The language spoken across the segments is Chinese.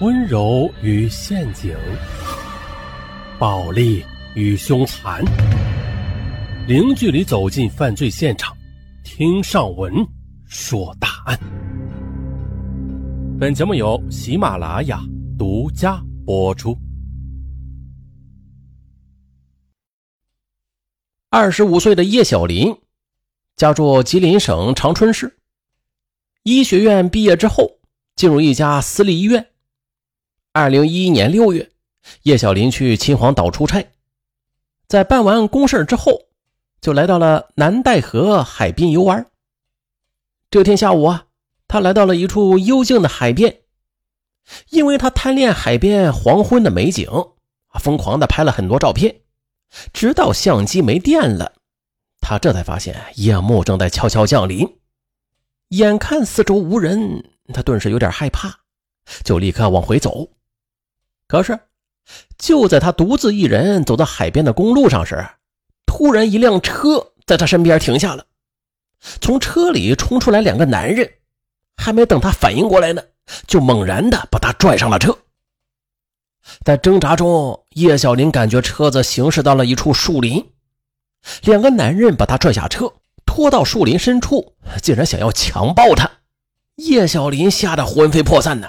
温柔与陷阱，暴力与凶残，零距离走进犯罪现场，听上文说大案。本节目由喜马拉雅独家播出。二十五岁的叶小林，家住吉林省长春市。医学院毕业之后，进入一家私立医院。二零一一年六月，叶小林去秦皇岛出差，在办完公事之后，就来到了南戴河海滨游玩。这天下午啊，他来到了一处幽静的海边，因为他贪恋海边黄昏的美景，疯狂的拍了很多照片。直到相机没电了，他这才发现夜幕正在悄悄降临。眼看四周无人，他顿时有点害怕，就立刻往回走。可是，就在他独自一人走到海边的公路上时，突然一辆车在他身边停下了。从车里冲出来两个男人，还没等他反应过来呢，就猛然的把他拽上了车。在挣扎中，叶小林感觉车子行驶到了一处树林，两个男人把他拽下车，拖到树林深处，竟然想要强暴他。叶小林吓得魂飞魄散呢，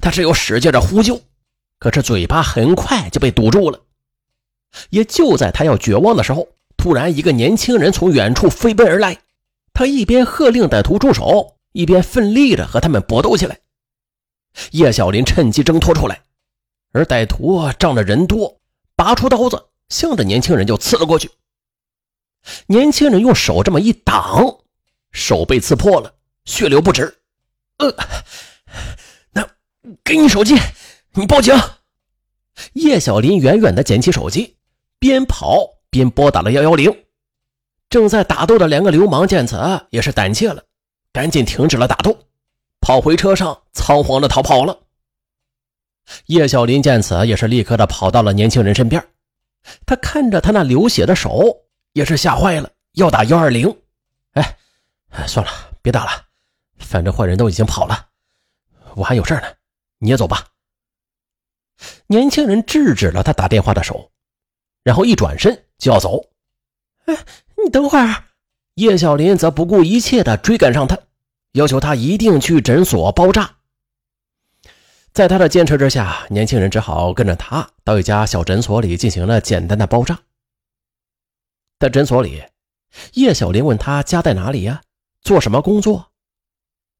他只有使劲的呼救，可是嘴巴很快就被堵住了。也就在他要绝望的时候，突然一个年轻人从远处飞奔而来，他一边喝令歹徒住手，一边奋力的和他们搏斗起来。叶小林趁机挣脱出来。而歹徒仗着人多，拔出刀子，向着年轻人就刺了过去。年轻人用手这么一挡，手被刺破了，血流不止。呃，那给你手机，你报警。叶小林远远的捡起手机，边跑边拨打了幺幺零。正在打斗的两个流氓见此也是胆怯了，赶紧停止了打斗，跑回车上，仓皇的逃跑了。叶小林见此，也是立刻的跑到了年轻人身边。他看着他那流血的手，也是吓坏了，要打幺二零。哎，算了，别打了，反正坏人都已经跑了，我还有事呢，你也走吧。年轻人制止了他打电话的手，然后一转身就要走。哎，你等会儿。叶小林则不顾一切的追赶上他，要求他一定去诊所包扎。在他的坚持之下，年轻人只好跟着他到一家小诊所里进行了简单的包扎。在诊所里，叶小林问他家在哪里呀，做什么工作？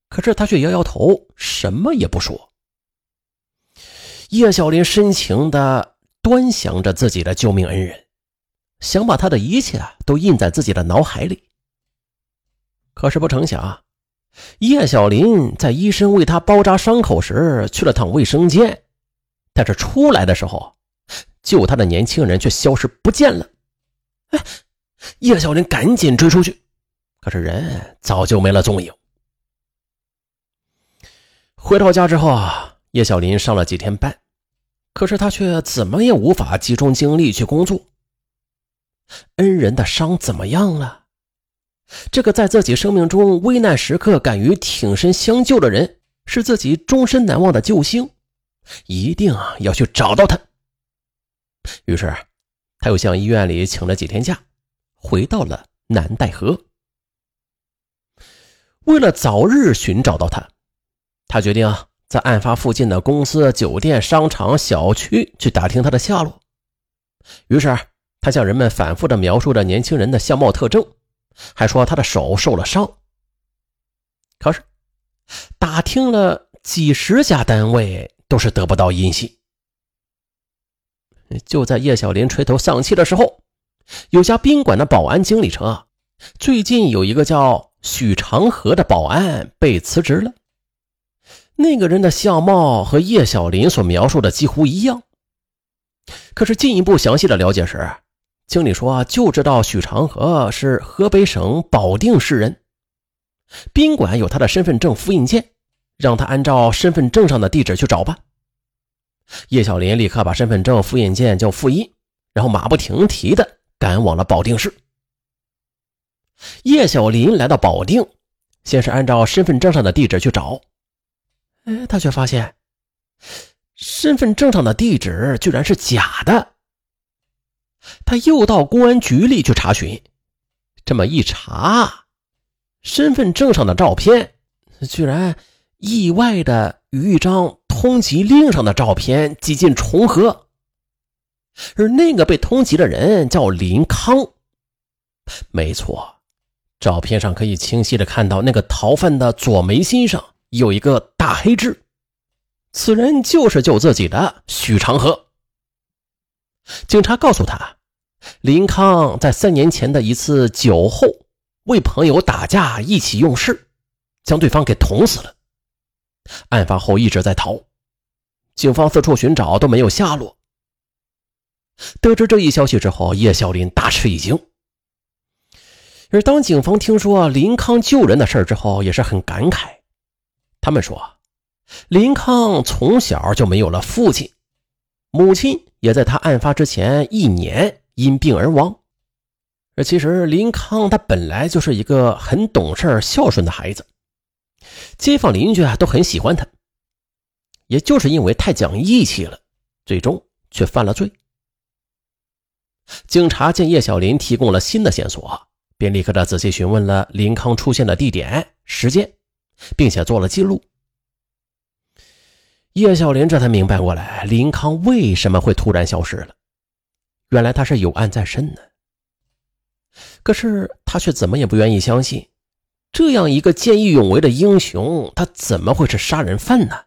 可是他却摇摇头，什么也不说。叶小林深情的端详着自己的救命恩人，想把他的一切都印在自己的脑海里。可是不成想。叶小林在医生为他包扎伤口时去了趟卫生间，但是出来的时候，救他的年轻人却消失不见了。哎，叶小林赶紧追出去，可是人早就没了踪影。回到家之后啊，叶小林上了几天班，可是他却怎么也无法集中精力去工作。恩人的伤怎么样了？这个在自己生命中危难时刻敢于挺身相救的人，是自己终身难忘的救星，一定要去找到他。于是，他又向医院里请了几天假，回到了南戴河。为了早日寻找到他，他决定啊在案发附近的公司、酒店、商场、小区去打听他的下落。于是，他向人们反复的描述着年轻人的相貌特征。还说他的手受了伤，可是打听了几十家单位，都是得不到音信。就在叶小林垂头丧气的时候，有家宾馆的保安经理称啊，最近有一个叫许长河的保安被辞职了。那个人的相貌和叶小林所描述的几乎一样，可是进一步详细的了解时。经理说：“就知道许长河是河北省保定市人，宾馆有他的身份证复印件，让他按照身份证上的地址去找吧。”叶小林立刻把身份证复印件就复印，然后马不停蹄的赶往了保定市。叶小林来到保定，先是按照身份证上的地址去找，哎，他却发现身份证上的地址居然是假的。他又到公安局里去查询，这么一查，身份证上的照片居然意外的与一张通缉令上的照片几近重合，而那个被通缉的人叫林康。没错，照片上可以清晰的看到那个逃犯的左眉心上有一个大黑痣，此人就是救自己的许长河。警察告诉他，林康在三年前的一次酒后为朋友打架意气用事，将对方给捅死了。案发后一直在逃，警方四处寻找都没有下落。得知这一消息之后，叶小林大吃一惊。而当警方听说林康救人的事之后，也是很感慨。他们说，林康从小就没有了父亲，母亲也在他案发之前一年因病而亡。而其实林康他本来就是一个很懂事、孝顺的孩子，街坊邻居啊都很喜欢他。也就是因为太讲义气了，最终却犯了罪。警察见叶小林提供了新的线索。便立刻的仔细询问了林康出现的地点、时间，并且做了记录。叶小林这才明白过来，林康为什么会突然消失了。原来他是有案在身呢。可是他却怎么也不愿意相信，这样一个见义勇为的英雄，他怎么会是杀人犯呢？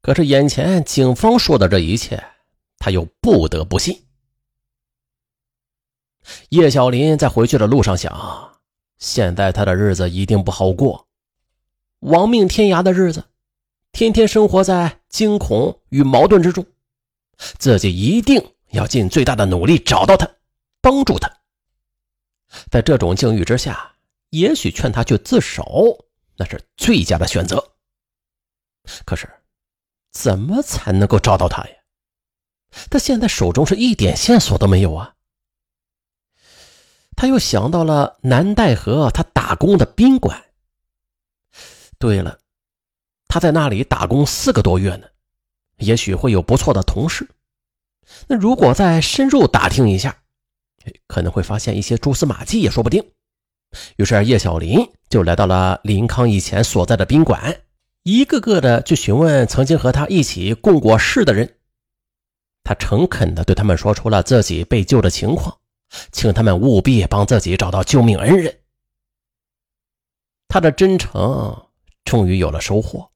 可是眼前警方说的这一切，他又不得不信。叶小林在回去的路上想：现在他的日子一定不好过，亡命天涯的日子，天天生活在惊恐与矛盾之中。自己一定要尽最大的努力找到他，帮助他。在这种境遇之下，也许劝他去自首，那是最佳的选择。可是，怎么才能够找到他呀？他现在手中是一点线索都没有啊！他又想到了南戴河他打工的宾馆。对了，他在那里打工四个多月呢，也许会有不错的同事。那如果再深入打听一下，可能会发现一些蛛丝马迹也说不定。于是叶小林就来到了林康以前所在的宾馆，一个个的去询问曾经和他一起共过事的人。他诚恳的对他们说出了自己被救的情况。请他们务必帮自己找到救命恩人。他的真诚终于有了收获。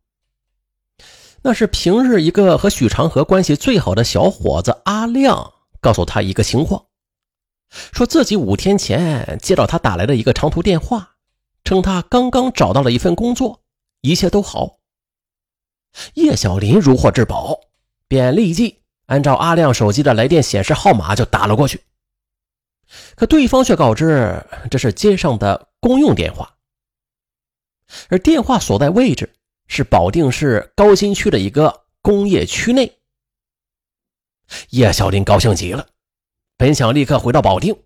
那是平日一个和许长河关系最好的小伙子阿亮告诉他一个情况，说自己五天前接到他打来的一个长途电话，称他刚刚找到了一份工作，一切都好。叶小林如获至宝，便立即按照阿亮手机的来电显示号码就打了过去。可对方却告知这是街上的公用电话，而电话所在位置是保定市高新区的一个工业区内。叶小林高兴极了，本想立刻回到保定，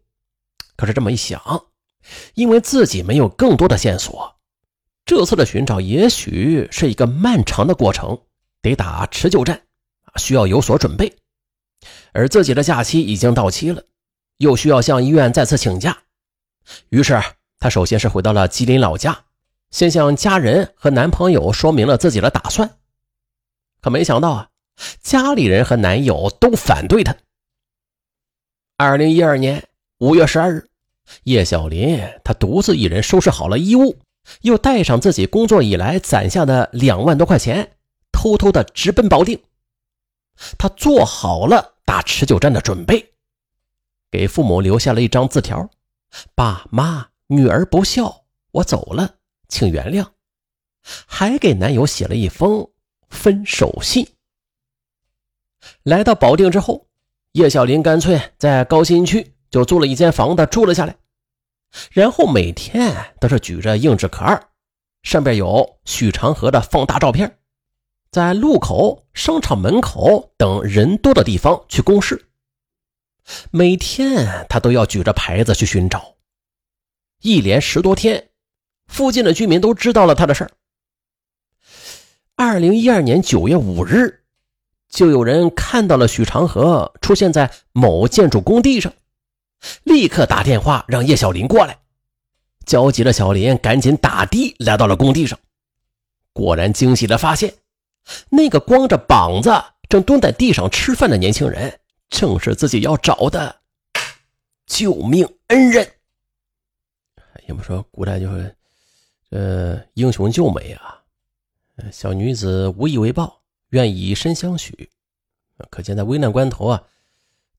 可是这么一想，因为自己没有更多的线索，这次的寻找也许是一个漫长的过程，得打持久战，需要有所准备，而自己的假期已经到期了。又需要向医院再次请假，于是他首先是回到了吉林老家，先向家人和男朋友说明了自己的打算。可没想到啊，家里人和男友都反对他。二零一二年五月十二日，叶小林他独自一人收拾好了衣物，又带上自己工作以来攒下的两万多块钱，偷偷的直奔保定。他做好了打持久战的准备。给父母留下了一张字条：“爸妈，女儿不孝，我走了，请原谅。”还给男友写了一封分手信。来到保定之后，叶小林干脆在高新区就租了一间房子住了下来，然后每天都是举着硬纸壳儿，上边有许长河的放大照片，在路口、商场门口等人多的地方去公示。每天他都要举着牌子去寻找，一连十多天，附近的居民都知道了他的事儿。二零一二年九月五日，就有人看到了许长河出现在某建筑工地上，立刻打电话让叶小林过来。焦急的小林赶紧打的来到了工地上，果然惊喜的发现，那个光着膀子正蹲在地上吃饭的年轻人，正是自己要找的救命恩人。也不说古代就是，呃，英雄救美啊，小女子无以为报，愿以身相许。可见在危难关头啊，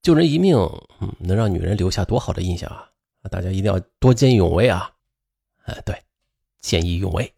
救人一命，嗯，能让女人留下多好的印象啊！大家一定要多见义勇为啊！哎，对，见义勇为。